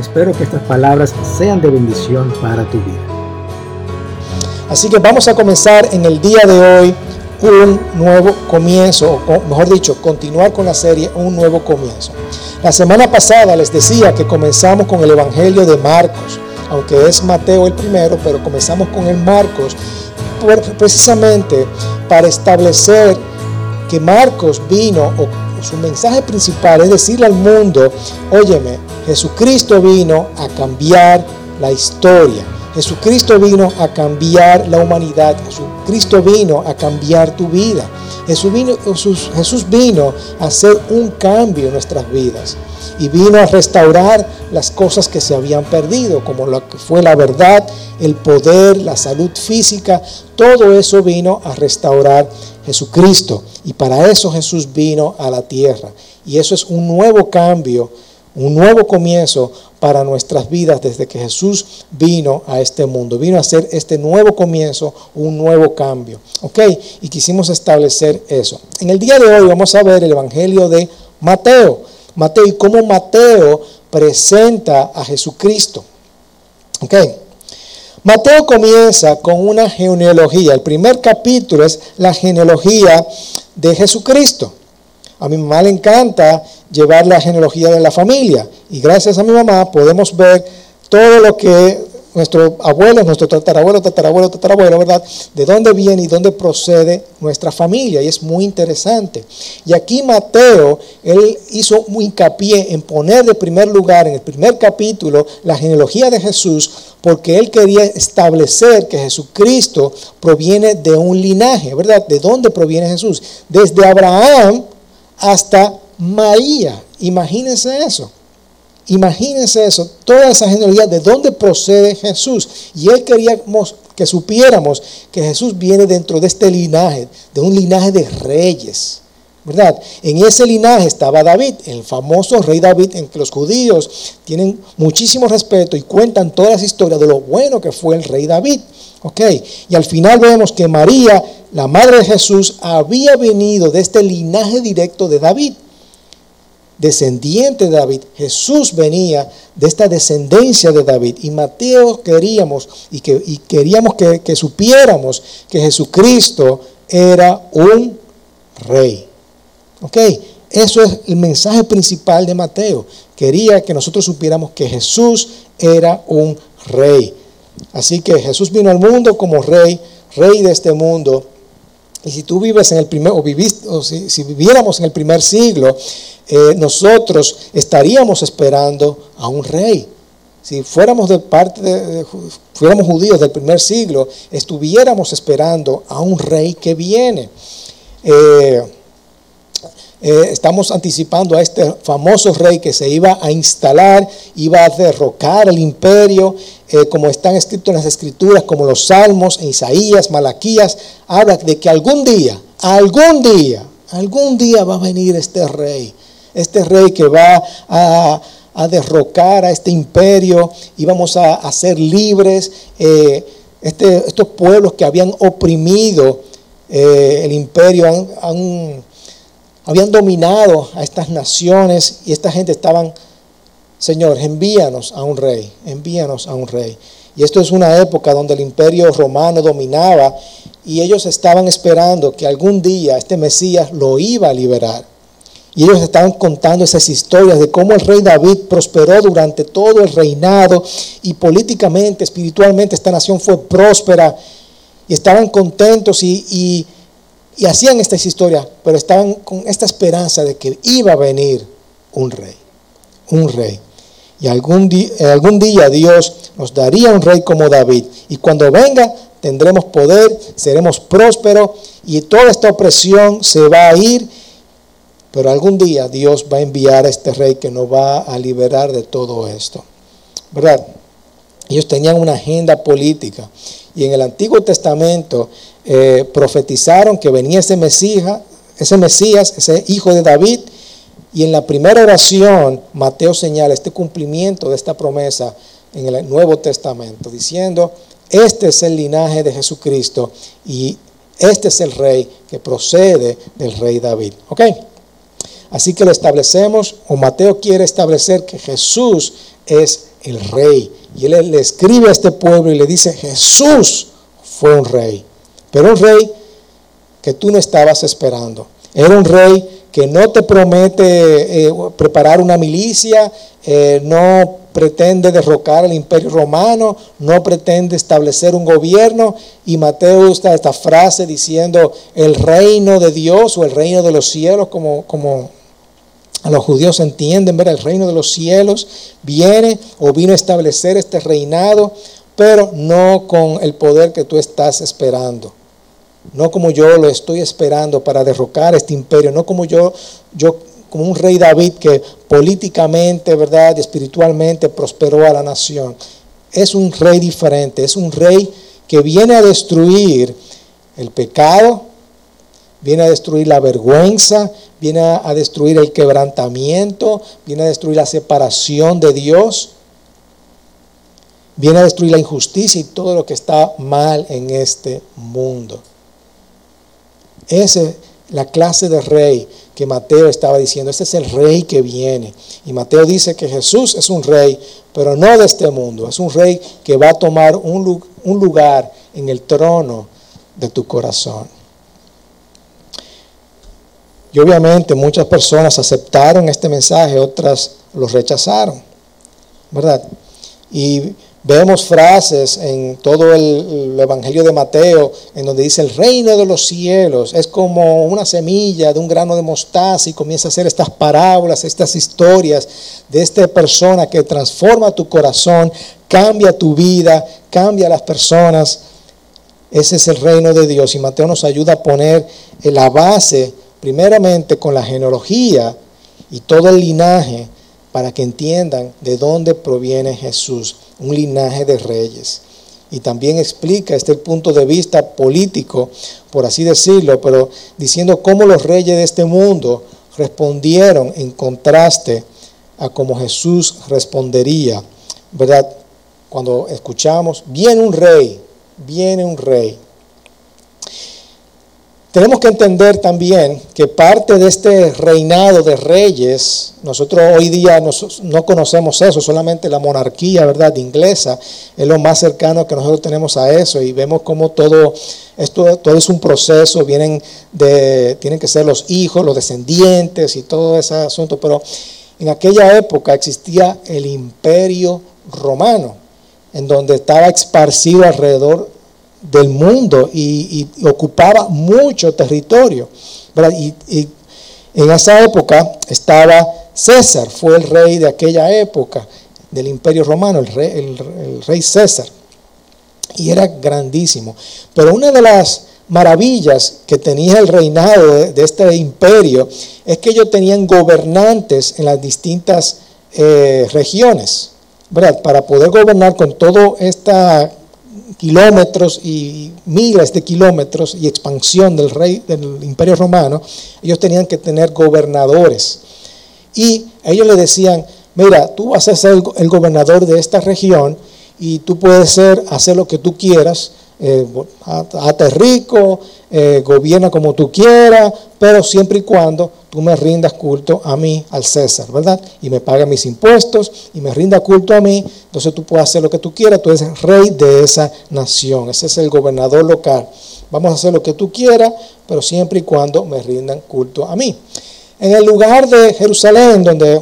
espero que estas palabras sean de bendición para tu vida. Así que vamos a comenzar en el día de hoy un nuevo comienzo, o mejor dicho, continuar con la serie Un nuevo comienzo. La semana pasada les decía que comenzamos con el Evangelio de Marcos, aunque es Mateo el primero, pero comenzamos con el Marcos precisamente para establecer que Marcos vino, o su mensaje principal es decirle al mundo, óyeme, Jesucristo vino a cambiar la historia. Jesucristo vino a cambiar la humanidad. Jesucristo vino a cambiar tu vida. Jesús vino, Jesús vino a hacer un cambio en nuestras vidas. Y vino a restaurar las cosas que se habían perdido, como lo que fue la verdad, el poder, la salud física. Todo eso vino a restaurar Jesucristo. Y para eso Jesús vino a la tierra. Y eso es un nuevo cambio un nuevo comienzo para nuestras vidas desde que Jesús vino a este mundo. Vino a hacer este nuevo comienzo, un nuevo cambio. ¿Ok? Y quisimos establecer eso. En el día de hoy vamos a ver el Evangelio de Mateo. Mateo y cómo Mateo presenta a Jesucristo. ¿Ok? Mateo comienza con una genealogía. El primer capítulo es la genealogía de Jesucristo. A mi mamá le encanta llevar la genealogía de la familia y gracias a mi mamá podemos ver todo lo que nuestro abuelo, nuestro tatarabuelo, tatarabuelo, tatarabuelo, ¿verdad? De dónde viene y dónde procede nuestra familia. Y es muy interesante. Y aquí Mateo, él hizo muy hincapié en poner de primer lugar, en el primer capítulo, la genealogía de Jesús, porque él quería establecer que Jesucristo proviene de un linaje, ¿verdad? ¿De dónde proviene Jesús? Desde Abraham hasta María. Imagínense eso. Imagínense eso, toda esa genealogía de dónde procede Jesús. Y él queríamos que supiéramos que Jesús viene dentro de este linaje, de un linaje de reyes. ¿Verdad? En ese linaje estaba David, el famoso rey David, en que los judíos tienen muchísimo respeto y cuentan todas las historias de lo bueno que fue el rey David. ¿Ok? Y al final vemos que María la madre de Jesús, había venido de este linaje directo de David, descendiente de David. Jesús venía de esta descendencia de David. Y Mateo queríamos y, que, queríamos que, que supiéramos que Jesucristo era un rey. ¿Ok? Eso es el mensaje principal de Mateo. Quería que nosotros supiéramos que Jesús era un rey. Así que Jesús vino al mundo como rey, rey de este mundo, y si tú vives en el primer, o, viviste, o si, viviéramos en el primer siglo, eh, nosotros estaríamos esperando a un rey. Si fuéramos de parte de, fuéramos judíos del primer siglo, estuviéramos esperando a un rey que viene. Eh, eh, estamos anticipando a este famoso rey que se iba a instalar, iba a derrocar el imperio, eh, como están escritos en las escrituras, como los salmos, en Isaías, Malaquías, habla de que algún día, algún día, algún día va a venir este rey, este rey que va a, derrocar a este imperio y vamos a, ser libres. Eh, este, estos pueblos que habían oprimido el imperio habían dominado a estas naciones y esta gente estaban, Señor, envíanos a un rey, envíanos a un rey. Y esto es una época donde el imperio romano dominaba y ellos estaban esperando que algún día este Mesías lo iba a liberar. Y ellos estaban contando esas historias de cómo el rey David prosperó durante todo el reinado y políticamente, espiritualmente, esta nación fue próspera y estaban contentos y, y hacían estas historias, pero estaban con esta esperanza de que iba a venir un rey, un rey. Y algún día, algún día Dios nos daría un rey como David. Y cuando venga tendremos poder, seremos prósperos y toda esta opresión se va a ir Pero algún día Dios va a enviar a este rey que nos va a liberar de todo esto. ¿Verdad? Ellos tenían una agenda política. Y en el Antiguo Testamento eh, profetizaron que venía ese ese Mesías, ese hijo de David. Y en la primera oración, Mateo señala este cumplimiento de esta promesa en el Nuevo Testamento, diciendo, este es el linaje de Jesucristo y este es el rey que procede del rey David. ¿Ok? Así que lo establecemos, o Mateo quiere establecer que Jesús es el rey. Y él le escribe a este pueblo y le dice, Jesús fue un rey, pero un rey que tú no estabas esperando. Era un rey que no te promete eh, preparar una milicia, eh, no pretende derrocar el imperio romano, no pretende establecer un gobierno. Y Mateo usa esta frase diciendo el reino de Dios o el reino de los cielos, como, como los judíos entienden, ver el reino de los cielos viene o vino a establecer este reinado, pero no con el poder que tú estás esperando. No como yo lo estoy esperando para derrocar este imperio, no como yo, yo como un rey David que políticamente, ¿verdad? y espiritualmente prosperó a la nación. Es un rey diferente, es un rey que viene a destruir el pecado, viene a destruir la vergüenza, viene a destruir el quebrantamiento, viene a destruir la separación de Dios, viene a destruir la injusticia y todo lo que está mal en este mundo. Esa es la clase de rey que Mateo estaba diciendo. Este es el rey que viene. Y Mateo dice que Jesús es un rey, pero no de este mundo. Es un rey que va a tomar un, lugar en el trono de tu corazón. Y obviamente muchas personas aceptaron este mensaje, otras lo rechazaron, ¿verdad? Y Vemos frases en todo el, Evangelio de Mateo en donde dice el reino de los cielos es como una semilla de un grano de mostaza y comienza a hacer estas parábolas, estas historias de esta persona que transforma tu corazón, cambia tu vida, cambia las personas. Ese es el reino de Dios y Mateo nos ayuda a poner la base primeramente con la genealogía y todo el linaje para que entiendan de dónde proviene Jesús un linaje de reyes. Y también explica este punto de vista político, por así decirlo, pero diciendo cómo los reyes de este mundo respondieron en contraste a cómo Jesús respondería, ¿verdad? Cuando escuchamos, viene un rey, viene un rey. Tenemos que entender también que parte de este reinado de reyes, nosotros hoy día no, conocemos eso, solamente la monarquía, ¿verdad?, inglesa, es lo más cercano que nosotros tenemos a eso y vemos cómo todo esto todo es un proceso, vienen de, tienen que ser los hijos, los descendientes y todo ese asunto, pero en aquella época existía el imperio romano, en donde estaba esparcido alrededor del mundo y, ocupaba mucho territorio. Y, en esa época estaba César, fue el rey de aquella época del imperio romano, el rey, César. Y era grandísimo. Pero una de las maravillas que tenía el reinado de, este imperio es que ellos tenían gobernantes en las distintas eh, regiones. Para poder gobernar con toda esta kilómetros y miles de kilómetros y expansión del rey del imperio romano, ellos tenían que tener gobernadores. Y ellos le decían, mira, tú vas a ser el gobernador de esta región y tú puedes ser, hacer lo que tú quieras, eh, rico, eh, gobierna como tú quieras, pero siempre y cuando tú me rindas culto a mí, al César, ¿verdad? Y me pagas mis impuestos y me rinda culto a mí, entonces tú puedes hacer lo que tú quieras, tú eres rey de esa nación, ese es el gobernador local. Vamos a hacer lo que tú quieras, pero siempre y cuando me rindan culto a mí. En el lugar de Jerusalén, donde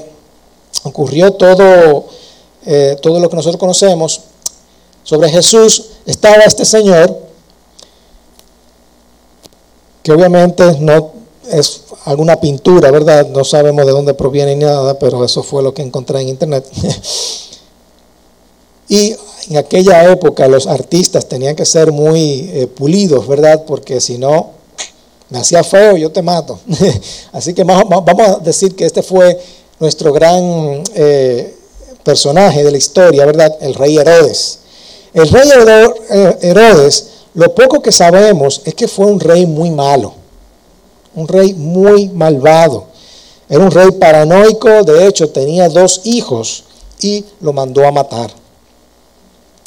ocurrió todo, eh, todo lo que nosotros conocemos, sobre Jesús estaba este señor, que obviamente no es alguna pintura, ¿verdad? No sabemos de dónde proviene ni nada, pero eso fue lo que encontré en internet. y en aquella época los artistas tenían que ser muy eh, pulidos, ¿verdad? Porque si no, me hacía feo, yo te mato. Así que vamos a decir que este fue nuestro gran eh, personaje de la historia, ¿verdad? El rey Herodes. El rey eh, Herodes, lo poco que sabemos es que fue un rey muy malo, un rey muy malvado. Era un rey paranoico, de hecho tenía dos hijos y lo mandó a matar.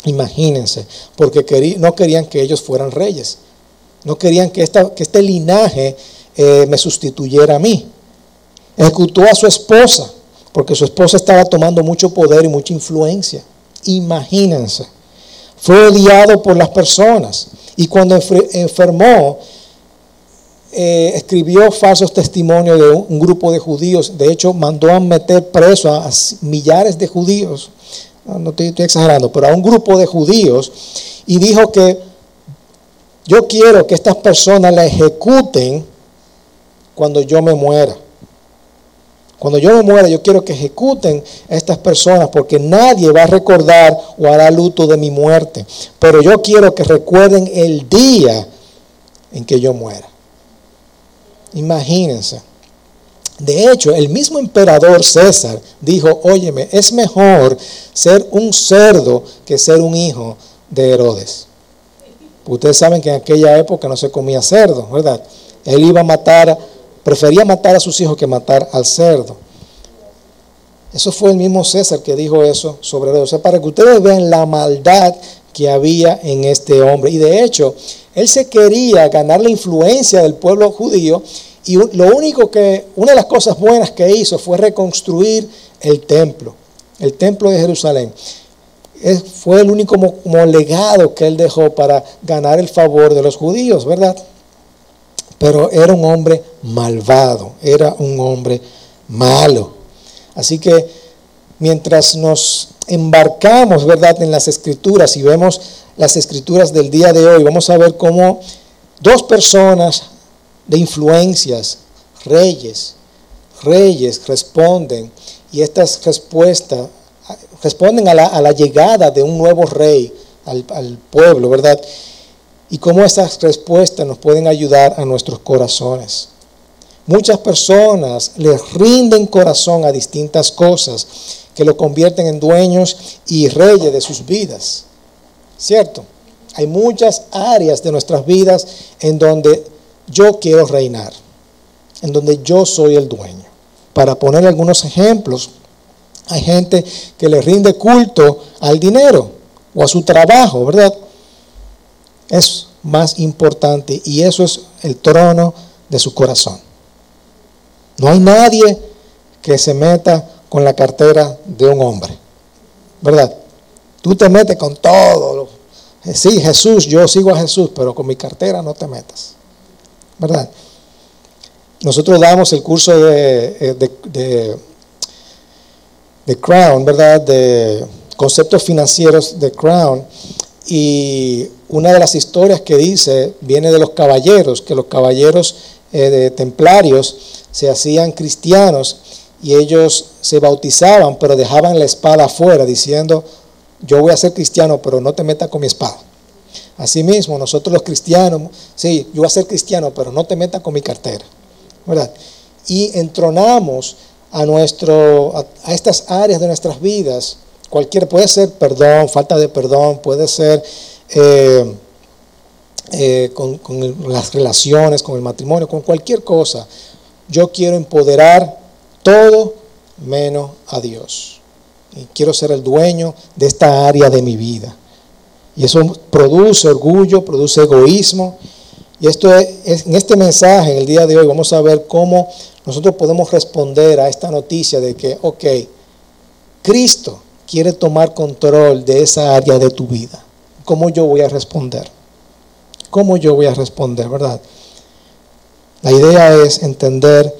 Imagínense, porque no querían que ellos fueran reyes. No querían que, que este linaje eh, me sustituyera a mí. Ejecutó a su esposa, porque su esposa estaba tomando mucho poder y mucha influencia. Imagínense. Fue odiado por las personas. Y cuando enfermó, eh, escribió falsos testimonios de un, grupo de judíos. De hecho, mandó a meter preso a, millares de judíos. No, estoy, estoy exagerando, pero a un grupo de judíos. Y dijo que yo quiero que estas personas la ejecuten cuando yo me muera. Cuando yo me muera, yo quiero que ejecuten a estas personas porque nadie va a recordar o hará luto de mi muerte. Pero yo quiero que recuerden el día en que yo muera. Imagínense. De hecho, el mismo emperador César dijo, óyeme, es mejor ser un cerdo que ser un hijo de Herodes. Ustedes saben que en aquella época no se comía cerdo, ¿verdad? Él iba a matar, prefería matar a sus hijos que matar al cerdo. Eso fue el mismo César que dijo eso sobre él. O sea, para que ustedes vean la maldad que había en este hombre. Y de hecho, él se quería ganar la influencia del pueblo judío y lo único que, una de las cosas buenas que hizo fue reconstruir el templo, el templo de Jerusalén fue el único como, legado que él dejó para ganar el favor de los judíos, ¿verdad? Pero era un hombre malvado, era un hombre malo. Así que mientras nos embarcamos, ¿verdad?, en las escrituras y vemos las escrituras del día de hoy, vamos a ver cómo dos personas de influencias, reyes, reyes responden y estas respuestas responden a la, llegada de un nuevo rey al, al pueblo, ¿verdad? Y cómo esas respuestas nos pueden ayudar a nuestros corazones. Muchas personas les rinden corazón a distintas cosas que lo convierten en dueños y reyes de sus vidas. ¿Cierto? Hay muchas áreas de nuestras vidas en donde yo quiero reinar, en donde yo soy el dueño. Para poner algunos ejemplos, hay gente que le rinde culto al dinero o a su trabajo, ¿verdad? Es más importante y eso es el trono de su corazón. No hay nadie que se meta con la cartera de un hombre, ¿verdad? Tú te metes con todo. Sí, Jesús, yo sigo a Jesús, pero con mi cartera no te metas, ¿verdad? Nosotros damos el curso de, eh, de de Crown, ¿verdad? De conceptos financieros de Crown. Y una de las historias que dice viene de los caballeros, que los caballeros eh, de templarios se hacían cristianos y ellos se bautizaban, pero dejaban la espada afuera, diciendo, yo voy a ser cristiano, pero no te metas con mi espada. Asimismo, nosotros los cristianos, sí, yo voy a ser cristiano, pero no te metas con mi cartera. ¿verdad? Y entronamos a, nuestro, a, estas áreas de nuestras vidas, cualquier, puede ser perdón, falta de perdón, puede ser eh, eh, con, las relaciones, con el matrimonio, con cualquier cosa. Yo quiero empoderar todo menos a Dios. Y quiero ser el dueño de esta área de mi vida. Y eso produce orgullo, produce egoísmo. Y esto es, en este mensaje, en el día de hoy, vamos a ver cómo nosotros podemos responder a esta noticia de que, ok, Cristo quiere tomar control de esa área de tu vida. ¿Cómo yo voy a responder? ¿Cómo yo voy a responder, verdad? La idea es entender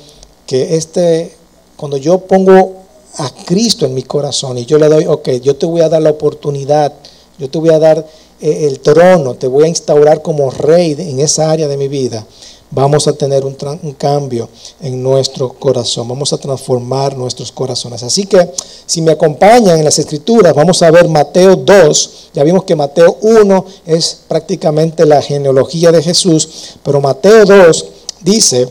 que este, cuando yo pongo a Cristo en mi corazón y yo le doy, ok, yo te voy a dar la oportunidad, yo te voy a dar eh, el trono, te voy a instaurar como rey en esa área de mi vida vamos a tener un, cambio en nuestro corazón, vamos a transformar nuestros corazones. Así que si me acompañan en las escrituras, vamos a ver Mateo 2, ya vimos que Mateo 1 es prácticamente la genealogía de Jesús, pero Mateo 2 dice,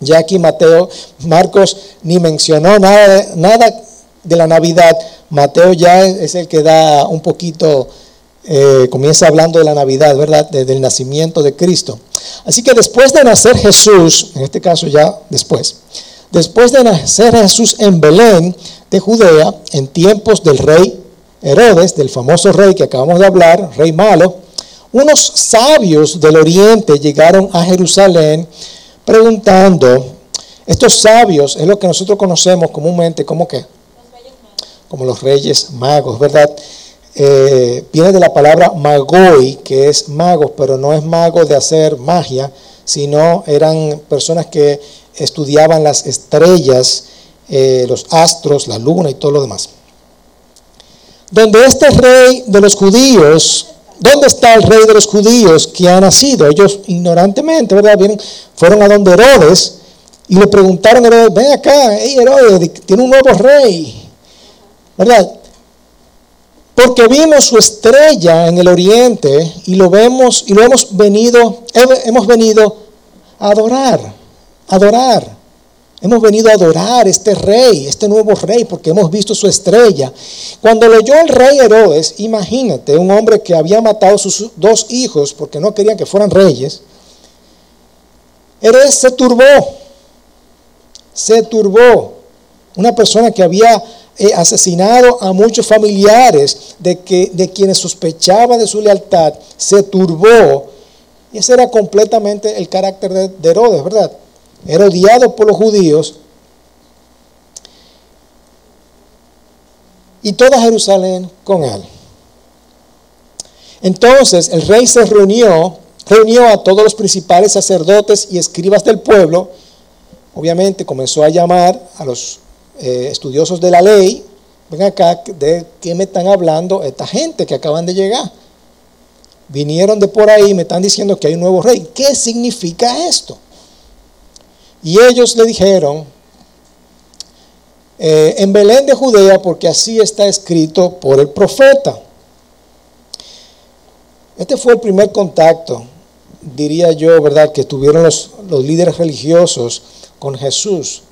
ya aquí Mateo, Marcos ni mencionó nada, nada de la Navidad, Mateo ya es el que da un poquito, eh, comienza hablando de la Navidad, ¿verdad? Desde el nacimiento de Cristo. Así que después de nacer Jesús, en este caso ya después, después de nacer Jesús en Belén de Judea, en tiempos del rey Herodes, del famoso rey que acabamos de hablar, rey malo, unos sabios del oriente llegaron a Jerusalén preguntando, estos sabios es lo que nosotros conocemos comúnmente como qué? Como los reyes magos, ¿verdad? Eh, viene de la palabra magoi, que es mago, pero no es mago de hacer magia, sino eran personas que estudiaban las estrellas, eh, los astros, la luna y todo lo demás. Donde este rey de los judíos, ¿dónde está el rey de los judíos que ha nacido? Ellos ignorantemente, ¿verdad? Vienen, fueron a donde Herodes y le preguntaron a Herodes, ven acá, Herodes, tiene un nuevo rey, ¿verdad? Porque vimos su estrella en el oriente y lo vemos y lo hemos venido, hemos venido a adorar, adorar. Hemos venido a adorar este rey, este nuevo rey, porque hemos visto su estrella. Cuando leyó el rey Herodes, imagínate, un hombre que había matado a sus dos hijos porque no querían que fueran reyes, Herodes se turbó, se turbó. Una persona que había asesinado a muchos familiares de, que, de quienes sospechaba de su lealtad, se turbó. Y ese era completamente el carácter de Herodes, ¿verdad? era odiado por los judíos, y toda Jerusalén con él. Entonces el rey se reunió, reunió a todos los principales sacerdotes y escribas del pueblo, obviamente comenzó a llamar a los eh, estudiosos de la ley, ven acá, ¿de qué me están hablando esta gente que acaban de llegar? Vinieron de por ahí, me están diciendo que hay un nuevo rey. ¿Qué significa esto? Y ellos le dijeron, eh, en Belén de Judea, porque así está escrito por el profeta. Este fue el primer contacto, diría yo, ¿verdad?, que tuvieron los, líderes religiosos con Jesús.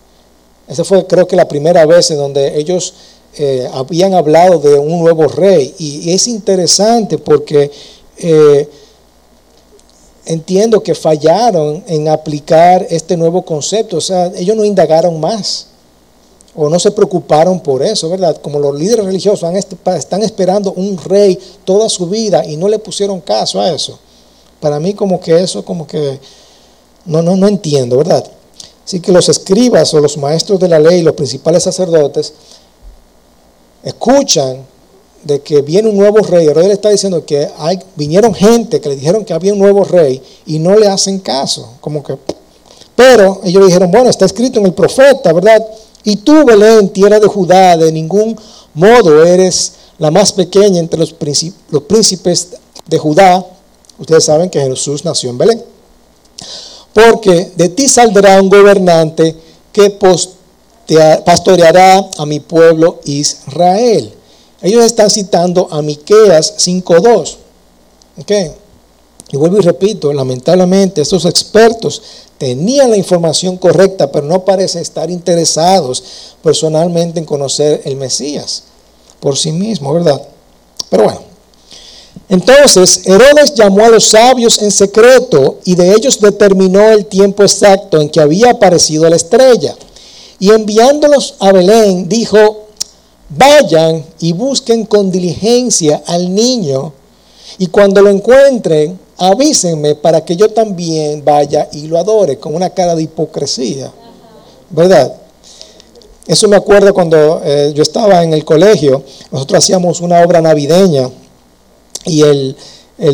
Esa fue, creo que, la primera vez en donde ellos eh, habían hablado de un nuevo rey. Y, es interesante porque eh, entiendo que fallaron en aplicar este nuevo concepto. O sea, ellos no indagaron más o no se preocuparon por eso, ¿verdad? Como los líderes religiosos están esperando un rey toda su vida y no le pusieron caso a eso. Para mí como que eso como que no, no, no entiendo, ¿verdad? Así que los escribas o los maestros de la ley, los principales sacerdotes, escuchan de que viene un nuevo rey. Herodes le está diciendo que vinieron gente que le dijeron que había un nuevo rey y no le hacen caso. Como que, pero ellos dijeron, bueno, está escrito en el profeta, ¿verdad? Y tú, Belén, tierra de Judá, de ningún modo eres la más pequeña entre los, los príncipes de Judá. Ustedes saben que Jesús nació en Belén. Porque de ti saldrá un gobernante que pastoreará a mi pueblo Israel. Ellos están citando a Miqueas 5.2. ¿Okay? Y vuelvo y repito, lamentablemente estos expertos tenían la información correcta, pero no parecen estar interesados personalmente en conocer el Mesías por sí mismo, ¿verdad? Pero bueno. Entonces, Herodes llamó a los sabios en secreto y de ellos determinó el tiempo exacto en que había aparecido la estrella. Y enviándolos a Belén, dijo, Vayan y busquen con diligencia al niño y cuando lo encuentren, avísenme para que yo también vaya y lo adore con una cara de hipocresía. ¿Verdad? Eso me acuerdo cuando eh, yo estaba en el colegio, nosotros hacíamos una obra navideña y el,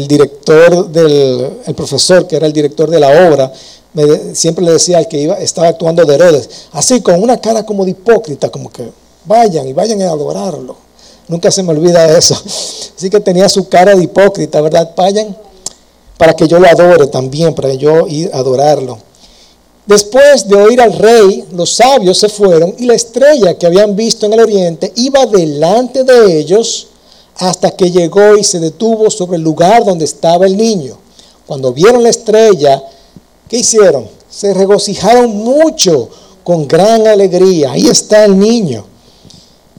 director del el profesor, que era el director de la obra, siempre le decía al que iba, estaba actuando de Herodes, así con una cara como de hipócrita, como que Vayan y vayan a adorarlo. Nunca se me olvida eso. Así que tenía su cara de hipócrita, ¿verdad? Vayan para que yo lo adore también, para yo ir adorarlo. Después de oír al rey, los sabios se fueron y la estrella que habían visto en el oriente iba delante de ellos hasta que llegó y se detuvo sobre el lugar donde estaba el niño. Cuando vieron la estrella, ¿qué hicieron? se regocijaron mucho con gran alegría. Ahí está el niño.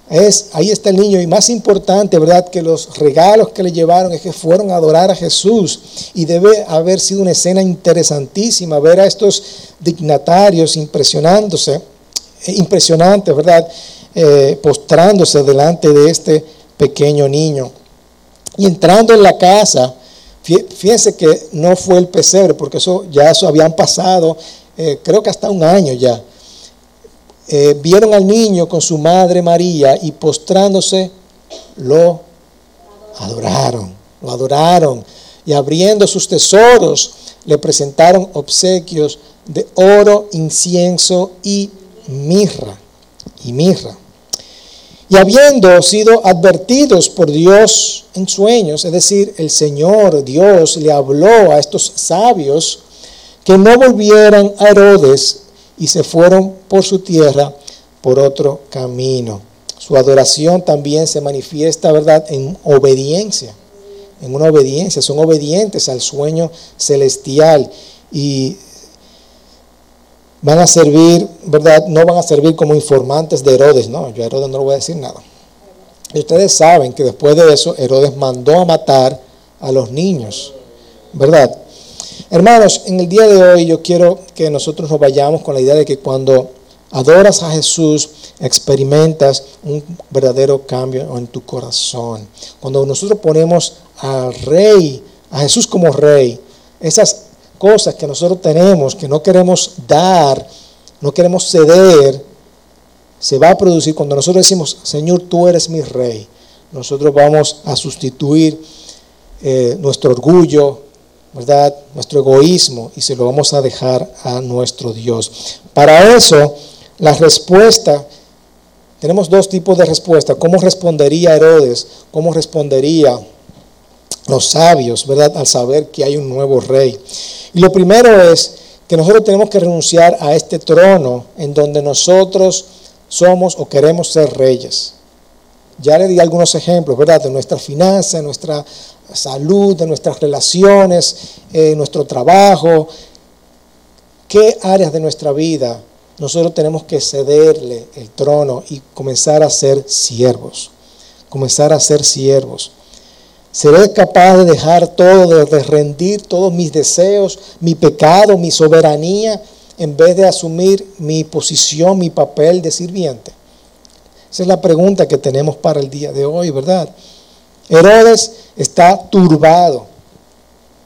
Es, ahí está el niño. Y más importante, ¿verdad? Que los regalos que le llevaron es que fueron a adorar a Jesús. Y debe haber sido una escena interesantísima ver a estos dignatarios impresionándose, eh, impresionantes, ¿verdad? Eh, postrándose delante de este pequeño niño. Y entrando en la casa, fíjense que no fue el pesebre, porque eso ya eso habían pasado, eh, creo que hasta un año ya. Eh, vieron al niño con su madre María y postrándose lo adoraron, lo adoraron. Y abriendo sus tesoros le presentaron obsequios de oro, incienso y mirra. Y mirra. Y habiendo sido advertidos por Dios en sueños, es decir, el Señor Dios le habló a estos sabios que no volvieran a Herodes y se fueron por su tierra por otro camino. Su adoración también se manifiesta, ¿verdad?, en obediencia, en una obediencia, son obedientes al sueño celestial y van a servir, ¿verdad? No van a servir como informantes de Herodes, no, yo a Herodes no le voy a decir nada. Y ustedes saben que después de eso Herodes mandó a matar a los niños, ¿verdad? Hermanos, en el día de hoy yo quiero que nosotros nos vayamos con la idea de que cuando adoras a Jesús, experimentas un verdadero cambio en tu corazón. Cuando nosotros ponemos al rey, a Jesús como rey, esas cosas que nosotros tenemos, que no queremos dar, no queremos ceder, se va a producir cuando nosotros decimos, Señor, tú eres mi rey. Nosotros vamos a sustituir eh, nuestro orgullo, ¿verdad? Nuestro egoísmo y se lo vamos a dejar a nuestro Dios. Para eso, la respuesta, tenemos dos tipos de respuesta. ¿Cómo respondería Herodes? ¿Cómo respondería los sabios, ¿verdad? Al saber que hay un nuevo rey. Y lo primero es que nosotros tenemos que renunciar a este trono en donde nosotros somos o queremos ser reyes. Ya le di algunos ejemplos, ¿verdad? De nuestra finanza, de nuestra salud, de nuestras relaciones, eh, nuestro trabajo. ¿Qué áreas de nuestra vida nosotros tenemos que cederle el trono y comenzar a ser siervos? Comenzar a ser siervos. Seré capaz de dejar todo, de rendir todos mis deseos, mi pecado, mi soberanía, en vez de asumir mi posición, mi papel de sirviente. Esa es la pregunta que tenemos para el día de hoy, ¿verdad? Herodes está turbado.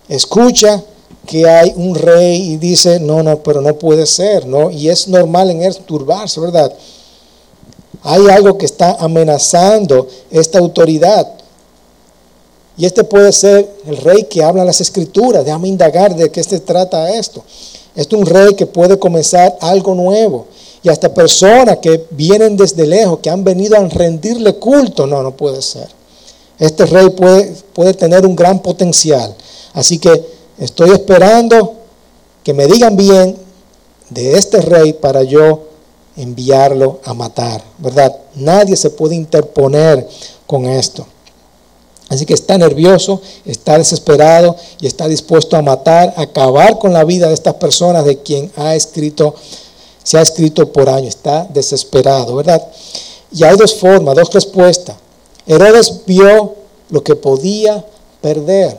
Escucha que hay un rey y dice, no, no, pero no puede ser, ¿no? Y es normal en él turbarse, ¿verdad? Hay algo que está amenazando esta autoridad. Y este puede ser el rey que habla las escrituras. Déjame indagar de qué se trata esto. Este es un rey que puede comenzar algo nuevo. Y hasta personas que vienen desde lejos, que han venido a rendirle culto. No, no puede ser. Este rey puede, puede tener un gran potencial. Así que estoy esperando que me digan bien de este rey para yo enviarlo a matar. ¿Verdad? Nadie se puede interponer con esto. Así que está nervioso, está desesperado y está dispuesto a matar, a acabar con la vida de estas personas de quien ha escrito, se ha escrito por años. Está desesperado, ¿verdad? Y hay dos formas, dos respuestas. Herodes vio lo que podía perder.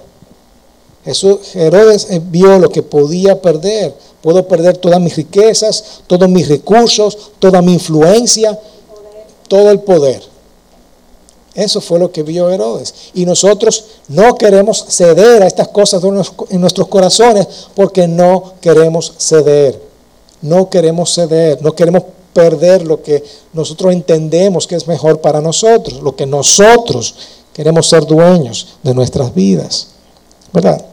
Herodes vio lo que podía perder. Puedo perder todas mis riquezas, todos mis recursos, toda mi influencia, todo el poder. Eso fue lo que vio Herodes. Y nosotros no queremos ceder a estas cosas en nuestros corazones porque no queremos ceder. No queremos ceder, no queremos perder lo que nosotros entendemos que es mejor para nosotros, lo que nosotros queremos ser dueños de nuestras vidas. ¿Verdad?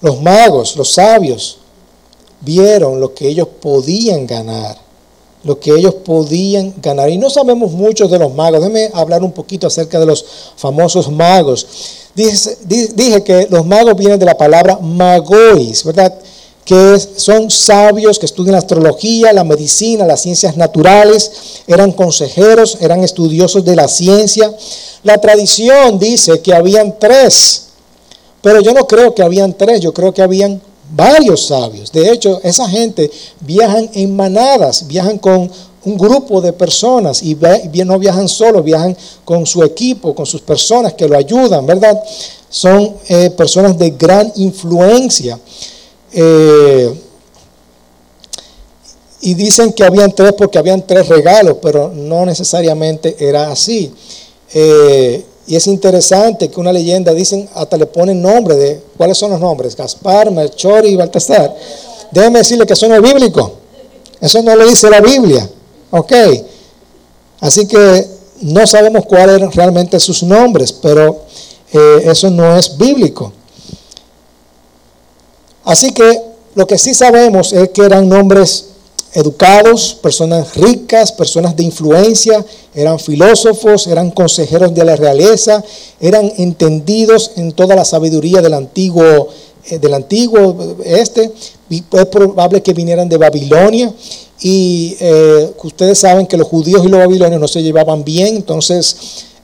Los magos, los sabios, vieron lo que ellos podían ganar lo que ellos podían ganar. Y no sabemos mucho de los magos. Déjenme hablar un poquito acerca de los famosos magos. Dije, dije que los magos vienen de la palabra magois, ¿verdad? Que son sabios que estudian la astrología, la medicina, las ciencias naturales, eran consejeros, eran estudiosos de la ciencia. La tradición dice que habían tres, pero yo no creo que habían tres, yo creo que habían varios sabios. De hecho, esa gente viajan en manadas, viajan con un grupo de personas y no viajan solo, viajan con su equipo, con sus personas que lo ayudan, ¿verdad? Son eh, personas de gran influencia. Eh, y dicen que habían tres porque habían tres regalos, pero no necesariamente era así. Eh, y es interesante que una leyenda, dicen, hasta le ponen nombre de, ¿cuáles son los nombres? Gaspar, Melchor y Baltasar. Déjeme decirle que eso no es bíblico. Eso no lo dice la Biblia. Ok. Así que no sabemos cuáles eran realmente sus nombres, pero eh, eso no es bíblico. Así que lo que sí sabemos es que eran nombres educados, personas ricas, personas de influencia, eran filósofos, eran consejeros de la realeza, eran entendidos en toda la sabiduría del antiguo, eh, del antiguo este, es probable que vinieran de Babilonia. Y eh, ustedes saben que los judíos y los babilonios no se llevaban bien, entonces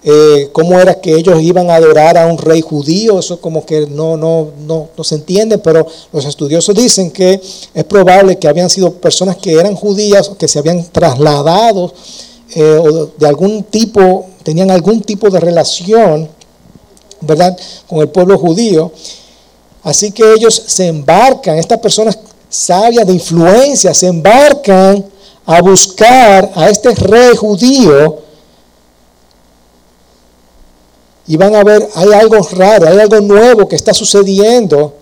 eh, cómo era que ellos iban a adorar a un rey judío, eso como que no, no, no, no, se entiende, pero los estudiosos dicen que es probable que habían sido personas que eran judías, que se habían trasladado eh, o de algún tipo, tenían algún tipo de relación, ¿verdad?, con el pueblo judío. Así que ellos se embarcan, estas personas sabias de influencia, se embarcan a buscar a este rey judío y van a ver, hay algo raro, hay algo nuevo que está sucediendo,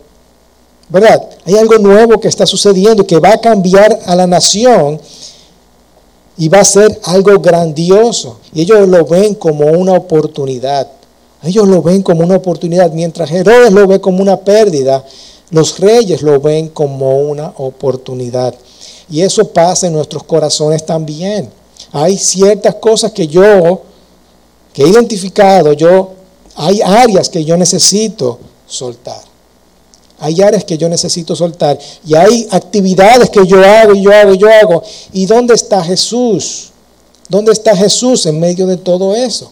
¿verdad? Hay algo nuevo que está sucediendo que va a cambiar a la nación y va a ser algo grandioso. Y ellos lo ven como una oportunidad. Ellos lo ven como una oportunidad, mientras Herodes lo ve como una pérdida los reyes lo ven como una oportunidad. Y eso pasa en nuestros corazones también. Hay ciertas cosas que yo, que he identificado, yo, hay áreas que yo necesito soltar. Hay áreas que yo necesito soltar. Y hay actividades que yo hago y yo hago y yo hago. ¿Y dónde está Jesús? ¿Dónde está Jesús en medio de todo eso?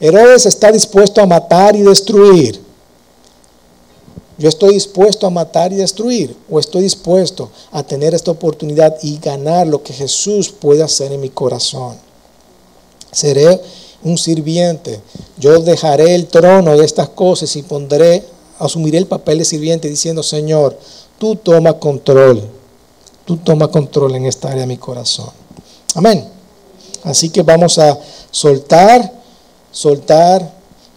Herodes está dispuesto a matar y destruir. Yo estoy dispuesto a matar y destruir o estoy dispuesto a tener esta oportunidad y ganar lo que Jesús puede hacer en mi corazón. Seré un sirviente. Yo dejaré el trono de estas cosas y pondré, asumiré el papel de sirviente diciendo, Señor, tú toma control. Tú toma control en esta área de mi corazón. Amén. Así que vamos a soltar, soltar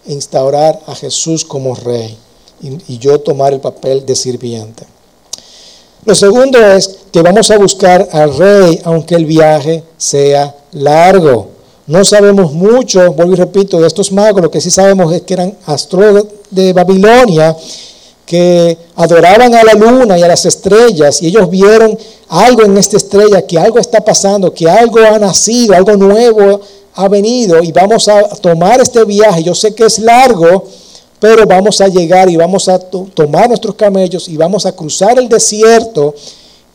e instaurar a Jesús como rey y, yo tomar el papel de sirviente. Lo segundo es que vamos a buscar al rey aunque el viaje sea largo. No sabemos mucho, vuelvo y repito, de estos magos, lo que sí sabemos es que eran astrólogos de Babilonia que adoraban a la luna y a las estrellas y ellos vieron algo en esta estrella, que algo está pasando, que algo ha nacido, algo nuevo ha venido y vamos a tomar este viaje. Yo sé que es largo, pero vamos a llegar y vamos a tomar nuestros camellos y vamos a cruzar el desierto,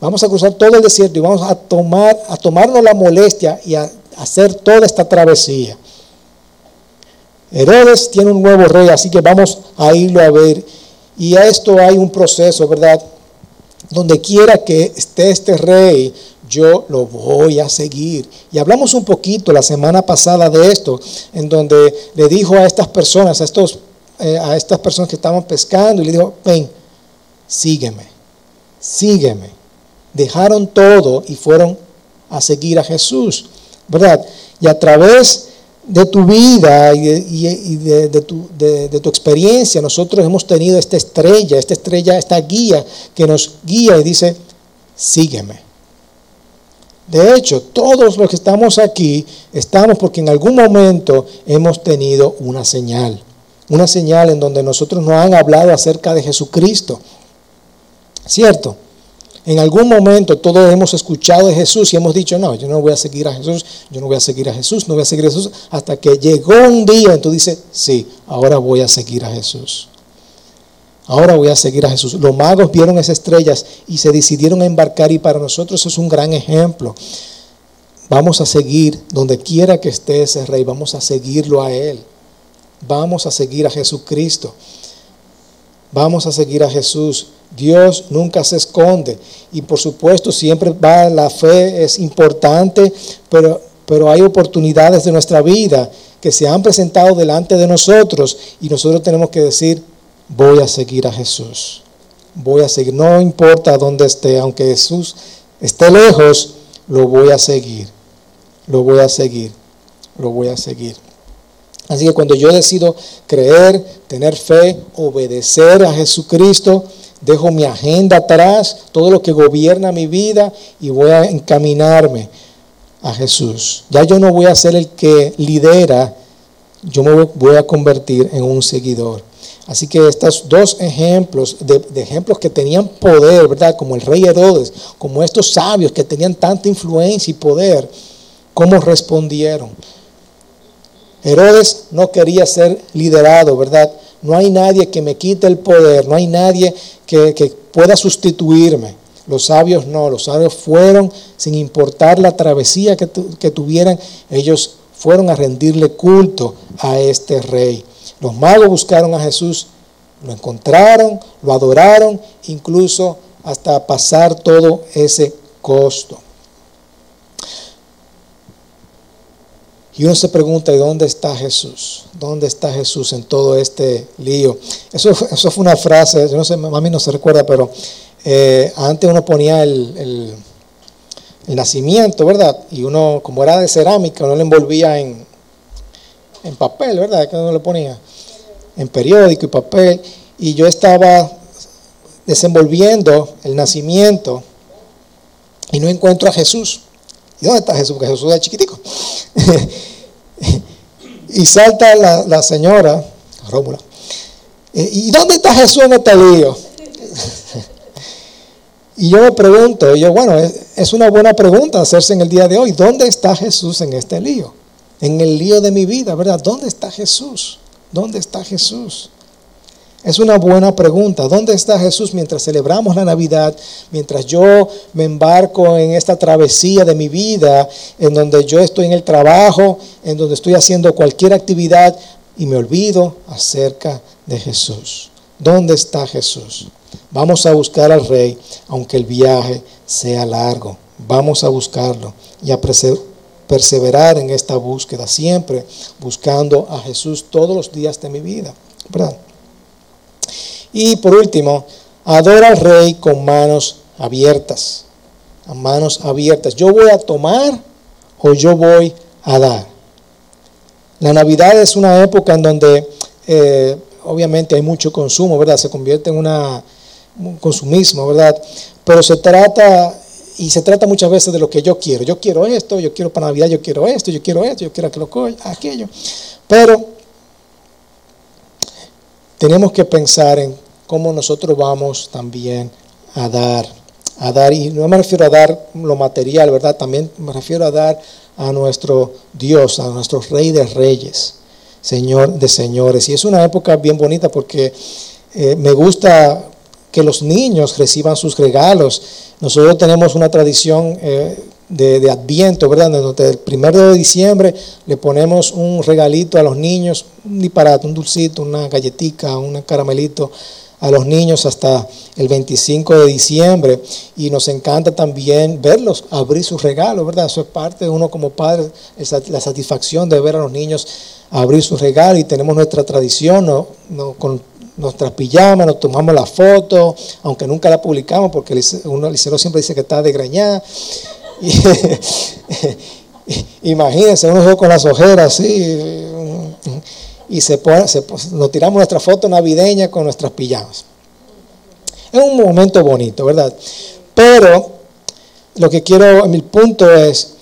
vamos a cruzar todo el desierto y vamos a tomar, a tomarnos la molestia y a hacer toda esta travesía. Herodes tiene un nuevo rey, así que vamos a irlo a ver. Y a esto hay un proceso, ¿verdad? Donde quiera que esté este rey, yo lo voy a seguir. Y hablamos un poquito la semana pasada de esto, en donde le dijo a estas personas, a estos eh, a estas personas que estaban pescando y le dijo, ven, sígueme, sígueme. Dejaron todo y fueron a seguir a Jesús, ¿verdad? Y a través de tu vida y, de, tu, tu, experiencia, nosotros hemos tenido esta estrella, esta estrella, esta guía que nos guía y dice, sígueme. De hecho, todos los que estamos aquí estamos porque en algún momento hemos tenido una señal una señal en donde nosotros nos han hablado acerca de Jesucristo. ¿Cierto? En algún momento todos hemos escuchado de Jesús y hemos dicho, no, yo no voy a seguir a Jesús, yo no voy a seguir a Jesús, no voy a seguir a Jesús, hasta que llegó un día y tú dices, sí, ahora voy a seguir a Jesús. Ahora voy a seguir a Jesús. Los magos vieron esas estrellas y se decidieron a embarcar y para nosotros es un gran ejemplo. Vamos a seguir donde quiera que esté ese rey, vamos a seguirlo a Él. Vamos a seguir a Jesucristo. Vamos a seguir a Jesús. Dios nunca se esconde. Y por supuesto, siempre va la fe, es importante, pero, pero hay oportunidades de nuestra vida que se han presentado delante de nosotros y nosotros tenemos que decir, voy a seguir a Jesús. Voy a seguir, no importa dónde esté, aunque Jesús esté lejos, lo voy a seguir. Lo voy a seguir. Lo voy a seguir. Así que cuando yo decido creer, tener fe, obedecer a Jesucristo, dejo mi agenda atrás, todo lo que gobierna mi vida y voy a encaminarme a Jesús. Ya yo no voy a ser el que lidera, yo me voy a convertir en un seguidor. Así que estos dos ejemplos, de, ejemplos que tenían poder, ¿verdad? Como el rey Herodes, como estos sabios que tenían tanta influencia y poder, ¿cómo respondieron? Herodes no quería ser liderado, ¿verdad? No hay nadie que me quite el poder, no hay nadie que, pueda sustituirme. Los sabios no, los sabios fueron, sin importar la travesía que, que tuvieran, ellos fueron a rendirle culto a este rey. Los magos buscaron a Jesús, lo encontraron, lo adoraron, incluso hasta pasar todo ese costo. Y uno se pregunta, ¿y dónde está Jesús? ¿Dónde está Jesús en todo este lío? Eso, eso fue una frase, yo no sé, mí no se recuerda, pero eh, antes uno ponía el, nacimiento, ¿verdad? Y uno, como era de cerámica, uno lo envolvía en, en papel, ¿verdad? Que uno lo ponía en periódico y papel. Y yo estaba desenvolviendo el nacimiento y no encuentro a Jesús. ¿Y dónde está Jesús? Porque Jesús es chiquitico. y salta la, señora, Rómula. ¿Y dónde está Jesús en este lío? y yo me pregunto, yo, bueno, es, una buena pregunta hacerse en el día de hoy. ¿Dónde está Jesús en este lío? En el lío de mi vida, ¿verdad? ¿Dónde está Jesús? ¿Dónde está Jesús? Es una buena pregunta. ¿Dónde está Jesús mientras celebramos la Navidad? Mientras yo me embarco en esta travesía de mi vida, en donde yo estoy en el trabajo, en donde estoy haciendo cualquier actividad y me olvido acerca de Jesús. ¿Dónde está Jesús? Vamos a buscar al Rey, aunque el viaje sea largo. Vamos a buscarlo y a perseverar en esta búsqueda, siempre buscando a Jesús todos los días de mi vida. ¿verdad? Y por último, adora al rey con manos abiertas. A manos abiertas. Yo voy a tomar o yo voy a dar. La Navidad es una época en donde eh, obviamente hay mucho consumo, ¿verdad? Se convierte en una, un consumismo, ¿verdad? Pero se trata, y se trata muchas veces de lo que yo quiero. Yo quiero esto, yo quiero para Navidad, yo quiero esto, yo quiero esto, yo quiero aquello. Pero tenemos que pensar en cómo nosotros vamos también a dar, a dar, y no me refiero a dar lo material, ¿verdad? También me refiero a dar a nuestro Dios, a nuestro Rey de Reyes, Señor de Señores. Y es una época bien bonita porque eh, me gusta que los niños reciban sus regalos. Nosotros tenemos una tradición eh, de, Adviento, ¿verdad? Donde el primero de diciembre le ponemos un regalito a los niños, un disparate, un dulcito, una galletita, un caramelito a los niños hasta el 25 de diciembre y nos encanta también verlos abrir sus regalos, ¿verdad? Eso es parte de uno como padre, la satisfacción de ver a los niños abrir sus regalos y tenemos nuestra tradición ¿no? con nuestras pijamas, nos tomamos la foto, aunque nunca la publicamos porque uno liceo siempre dice que está de greñada. imagínense, uno con las ojeras así y se pone, nos tiramos nuestra foto navideña con nuestras pijamas. Es un momento bonito, ¿verdad? Pero lo que quiero, mi punto es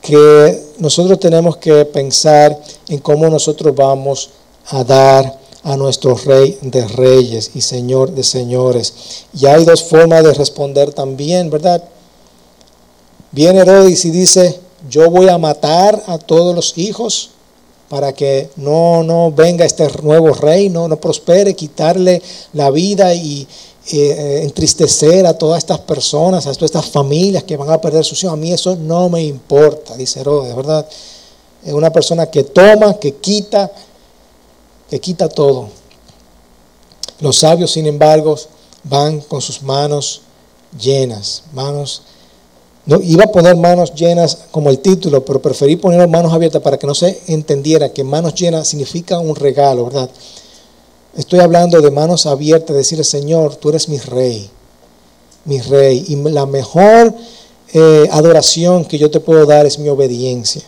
que nosotros tenemos que pensar en cómo nosotros vamos a dar a nuestro Rey de Reyes y Señor de Señores. Y hay dos formas de responder también, ¿verdad? Viene Herodes y dice, yo voy a matar a todos los hijos para que no, no venga este nuevo rey, no, no prospere, quitarle la vida y eh, entristecer a todas estas personas, a todas estas familias que van a perder sus hijos. A mí eso no me importa, dice Herodes, ¿verdad? Es una persona que toma, que quita, que quita todo. Los sabios, sin embargo, van con sus manos llenas, manos no, iba a poner manos llenas como el título, pero preferí poner manos abiertas para que no se entendiera que manos llenas significa un regalo, ¿verdad? Estoy hablando de manos abiertas, decirle, Señor, tú eres mi rey, mi rey. Y la mejor eh, adoración que yo te puedo dar es mi obediencia,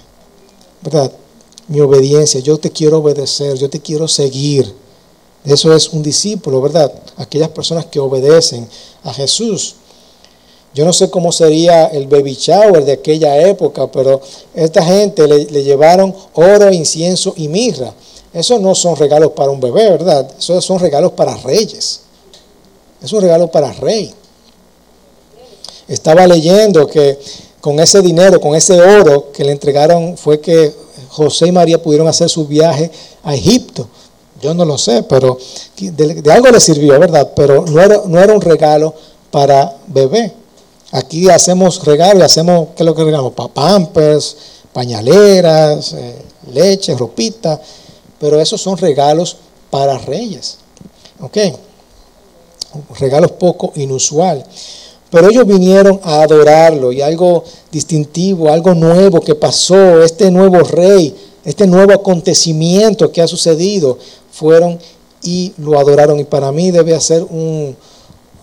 ¿verdad? Mi obediencia, yo te quiero obedecer, yo te quiero seguir. Eso es un discípulo, ¿verdad? Aquellas personas que obedecen a Jesús. Yo no sé cómo sería el baby shower de aquella época, pero esta gente le, llevaron oro, incienso y mirra. Esos no son regalos para un bebé, ¿verdad? Esos son regalos para reyes. Es un regalo para rey. Estaba leyendo que con ese dinero, con ese oro que le entregaron, fue que José y María pudieron hacer su viaje a Egipto. Yo no lo sé, pero de, algo le sirvió, ¿verdad? Pero no era, no era un regalo para bebé. Aquí hacemos regalos, hacemos, ¿qué es lo que regalamos? Pampers, pañaleras, eh, leche, ropita, pero esos son regalos para reyes. ¿Ok? Regalos poco inusual. Pero ellos vinieron a adorarlo y algo distintivo, algo nuevo que pasó, este nuevo rey, este nuevo acontecimiento que ha sucedido, fueron y lo adoraron. Y para mí debe ser un,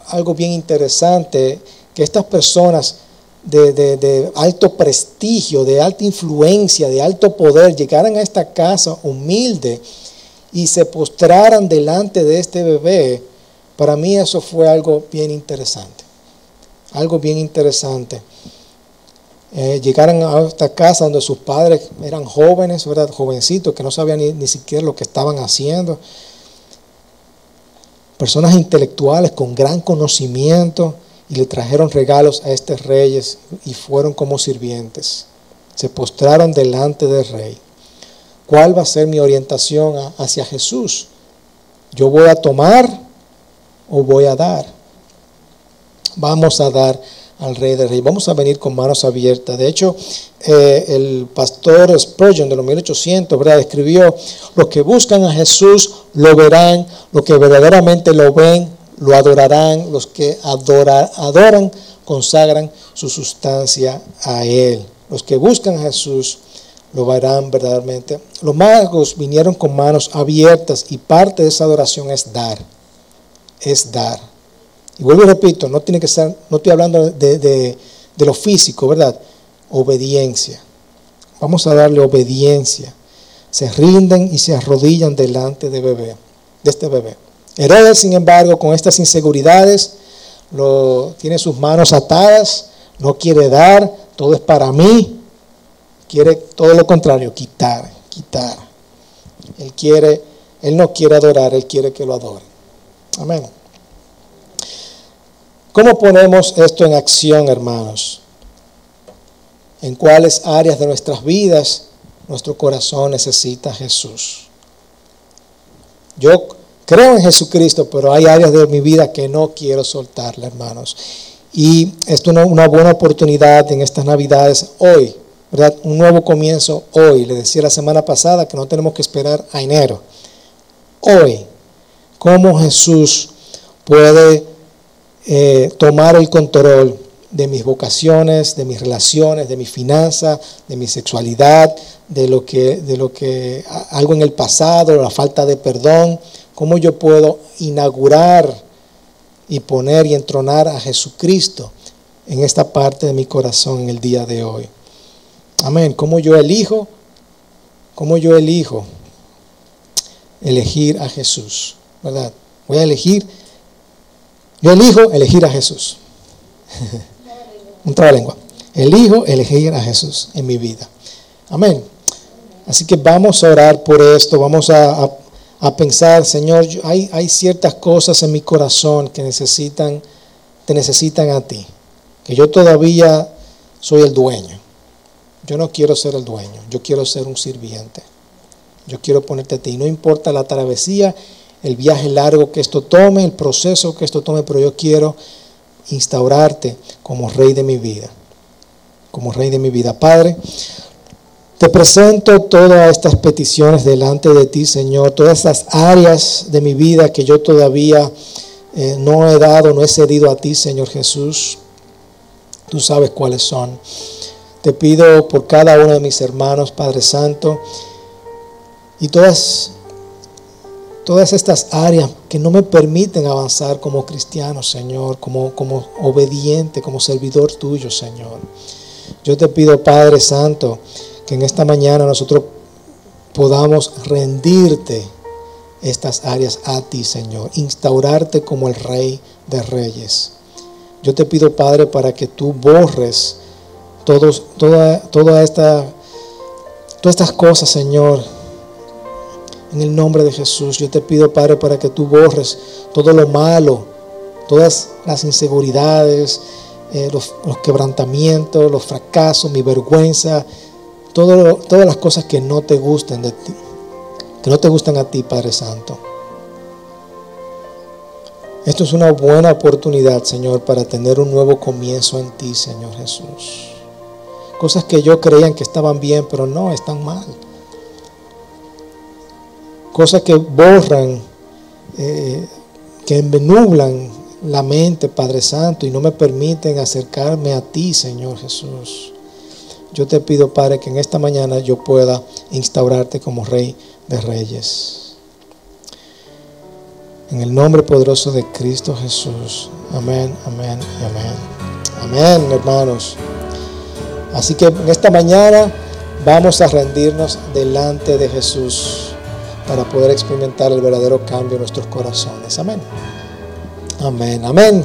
algo bien interesante que estas personas de, alto prestigio, de alta influencia, de alto poder, llegaran a esta casa humilde y se postraran delante de este bebé, para mí eso fue algo bien interesante. Algo bien interesante. Eh, llegaran a esta casa donde sus padres eran jóvenes, ¿verdad? jovencitos, que no sabían ni, ni siquiera lo que estaban haciendo. Personas intelectuales con gran conocimiento y le trajeron regalos a estos reyes y fueron como sirvientes. Se postraron delante del rey. ¿Cuál va a ser mi orientación hacia Jesús? ¿Yo voy a tomar o voy a dar? Vamos a dar al rey del rey. Vamos a venir con manos abiertas. De hecho, eh, el pastor Spurgeon de los 1800 ¿verdad? escribió, los que buscan a Jesús lo verán, los que verdaderamente lo ven lo adorarán, los que adoran, consagran su sustancia a Él. Los que buscan a Jesús lo verán verdaderamente. Los magos vinieron con manos abiertas y parte de esa adoración es dar. Es dar. Y vuelvo y repito, no tiene que ser, no estoy hablando de, de lo físico, ¿verdad? Obediencia. Vamos a darle obediencia. Se rinden y se arrodillan delante de bebé, de este bebé. Herodes, sin embargo, con estas inseguridades, lo, tiene sus manos atadas, no quiere dar, todo es para mí, quiere todo lo contrario, quitar, quitar. Él quiere, él no quiere adorar, él quiere que lo adore. Amén. ¿Cómo ponemos esto en acción, hermanos? ¿En cuáles áreas de nuestras vidas nuestro corazón necesita a Jesús? Yo Creo en Jesucristo, pero hay áreas de mi vida que no quiero soltarle, hermanos. Y esto es una, buena oportunidad en estas Navidades hoy, ¿verdad? Un nuevo comienzo hoy. Le decía la semana pasada que no tenemos que esperar a enero. Hoy, cómo Jesús puede eh, tomar el control de mis vocaciones, de mis relaciones, de mi finanza, de mi sexualidad, de lo que, de lo que algo en el pasado, la falta de perdón cómo yo puedo inaugurar y poner y entronar a Jesucristo en esta parte de mi corazón en el día de hoy. Amén. ¿Cómo yo elijo? ¿Cómo yo elijo elegir a Jesús? ¿Verdad? Voy a elegir. Yo elijo elegir a Jesús. Un trabalengua. Elijo elegir a Jesús en mi vida. Amén. Así que vamos a orar por esto. Vamos a, a a pensar, Señor, hay, hay ciertas cosas en mi corazón que necesitan, te necesitan a ti, que yo todavía soy el dueño. Yo no quiero ser el dueño, yo quiero ser un sirviente. Yo quiero ponerte a ti. No importa la travesía, el viaje largo que esto tome, el proceso que esto tome, pero yo quiero instaurarte como rey de mi vida. Como rey de mi vida. Padre, te presento todas estas peticiones delante de ti, Señor, todas estas áreas de mi vida que yo todavía eh, no he dado, no he cedido a ti, Señor Jesús. Tú sabes cuáles son. Te pido por cada uno de mis hermanos, Padre Santo, y todas, todas estas áreas que no me permiten avanzar como cristiano, Señor, como, como obediente, como servidor tuyo, Señor. Yo te pido, Padre Santo, que en esta mañana nosotros podamos rendirte estas áreas a ti, Señor, instaurarte como el Rey de Reyes. Yo te pido, Padre, para que tú borres todos, toda, toda esta, todas estas cosas, Señor. En el nombre de Jesús, yo te pido, Padre, para que tú borres todo lo malo, todas las inseguridades, eh, los, quebrantamientos, los fracasos, mi vergüenza, todas las cosas que no te gusten de ti, que no te gustan a ti, Padre Santo. Esto es una buena oportunidad, Señor, para tener un nuevo comienzo en ti, Señor Jesús. Cosas que yo creían que estaban bien, pero no, están mal. Cosas que borran, eh, que envenublan la mente, Padre Santo, y no me permiten acercarme a ti, Señor Jesús. Yo te pido, Padre, que en esta mañana yo pueda instaurarte como Rey de Reyes. En el nombre poderoso de Cristo Jesús. Amén, amén y amén. Amén, hermanos. Así que en esta mañana vamos a rendirnos delante de Jesús para poder experimentar el verdadero cambio en nuestros corazones. Amén. Amén, amén.